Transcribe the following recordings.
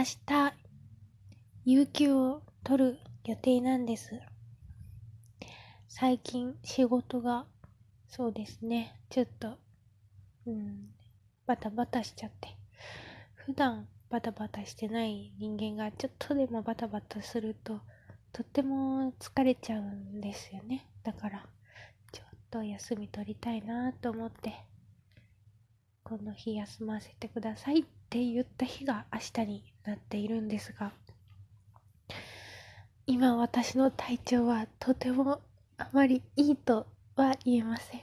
明日、有給を取る予定なんです。最近仕事が、そうですね、ちょっと、うん、バタバタしちゃって。普段バタバタしてない人間がちょっとでもバタバタすると、とっても疲れちゃうんですよね。だから、ちょっと休み取りたいなと思って、この日休ませてくださいって言った日が明日になっているんですが、今私の体調はとてもあまりいいとは言えません。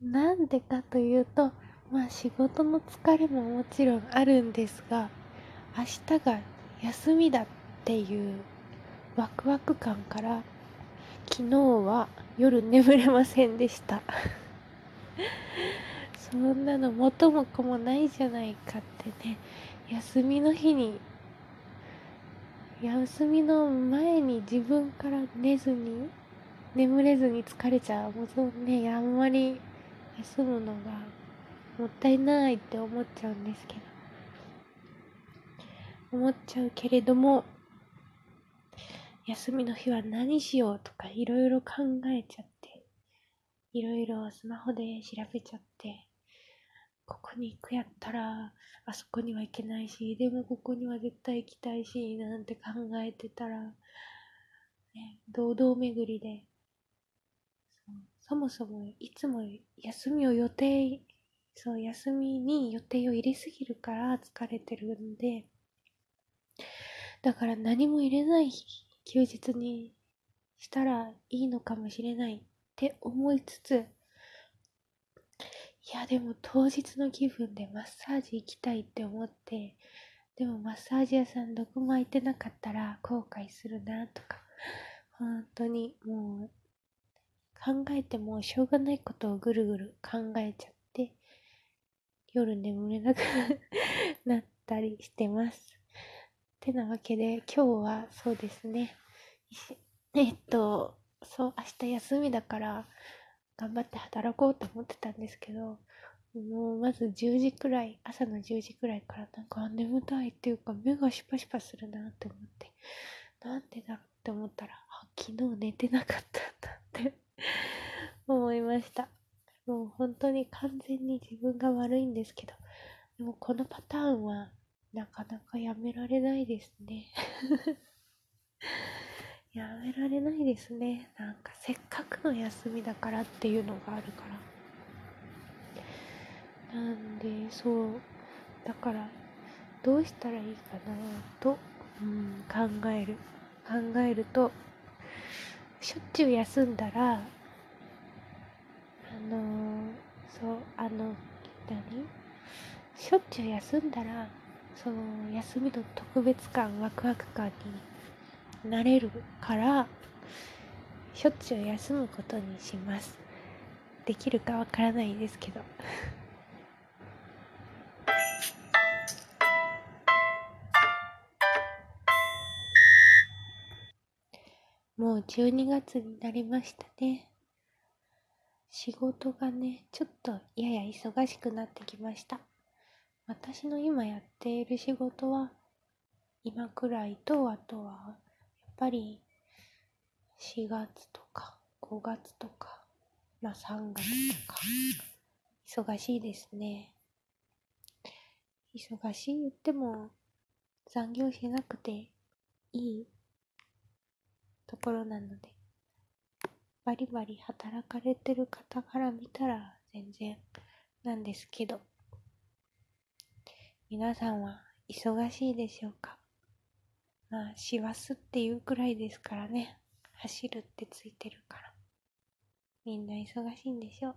なんでかというと、まあ仕事の疲れももちろんあるんですが、明日が休みだっていうワクワク感から昨日は夜眠れませんでしたそんなの元も子もないじゃないかってね。休みの日に休みの前に自分から寝ずに眠れずに疲れちゃう。もうそうねあんまり休むのがもったいないって思っちゃうんですけど。思っちゃうけれども休みの日は何しようとかいろいろ考えちゃって、いろいろスマホで調べちゃって、ここに行くやったら、あそこには行けないし、でもここには絶対行きたいし、なんて考えてたら、ね、堂々巡りでそもそもいつも休みを予定、そう、休みに予定を入れすぎるから疲れてるんで、だから何も入れない休日にしたらいいのかもしれないって思いつつ、やでも当日の気分でマッサージ行きたいって思って、でもマッサージ屋さんどこも空いてなかったら後悔するなとか、本当にもう考えてもしょうがないことをぐるぐる考えちゃって、夜眠れなくなったりしてます。てなわけで、今日はそうですね。えっと、そう、明日休みだから、頑張って働こうと思ってたんですけど、もうまず10時くらい、朝の10時くらいからなんか眠たいっていうか目がシパシパするなって思って、なんでだろうって思ったら、あ、昨日寝てなかったんだって 思いました。もう本当に完全に自分が悪いんですけど、でもこのパターンはなかなかやめられないですねやめられないですね。なんかせっかくの休みだからっていうのがあるから。なんでそう。だからどうしたらいいかなと、うん、考える。考えるとしょっちゅう休んだらあの、そうあの何？しょっちゅう休んだらその休みの特別感ワクワク感になれるからしょっちゅう休むことにします。できるかわからないですけど。もう12月になりましたね。仕事がねちょっとやや忙しくなってきました。私の今やっている仕事は今くらいとあとはぱり4月とか5月とかまあ3月とか忙しいですね。忙しい言っても残業しなくていいところなのでバリバリ働かれてる方から見たら全然なんですけど。皆さんは忙しいでしょうか？まあ、師走っていうくらいですからね。走るってついてるから。みんな忙しいんでしょ。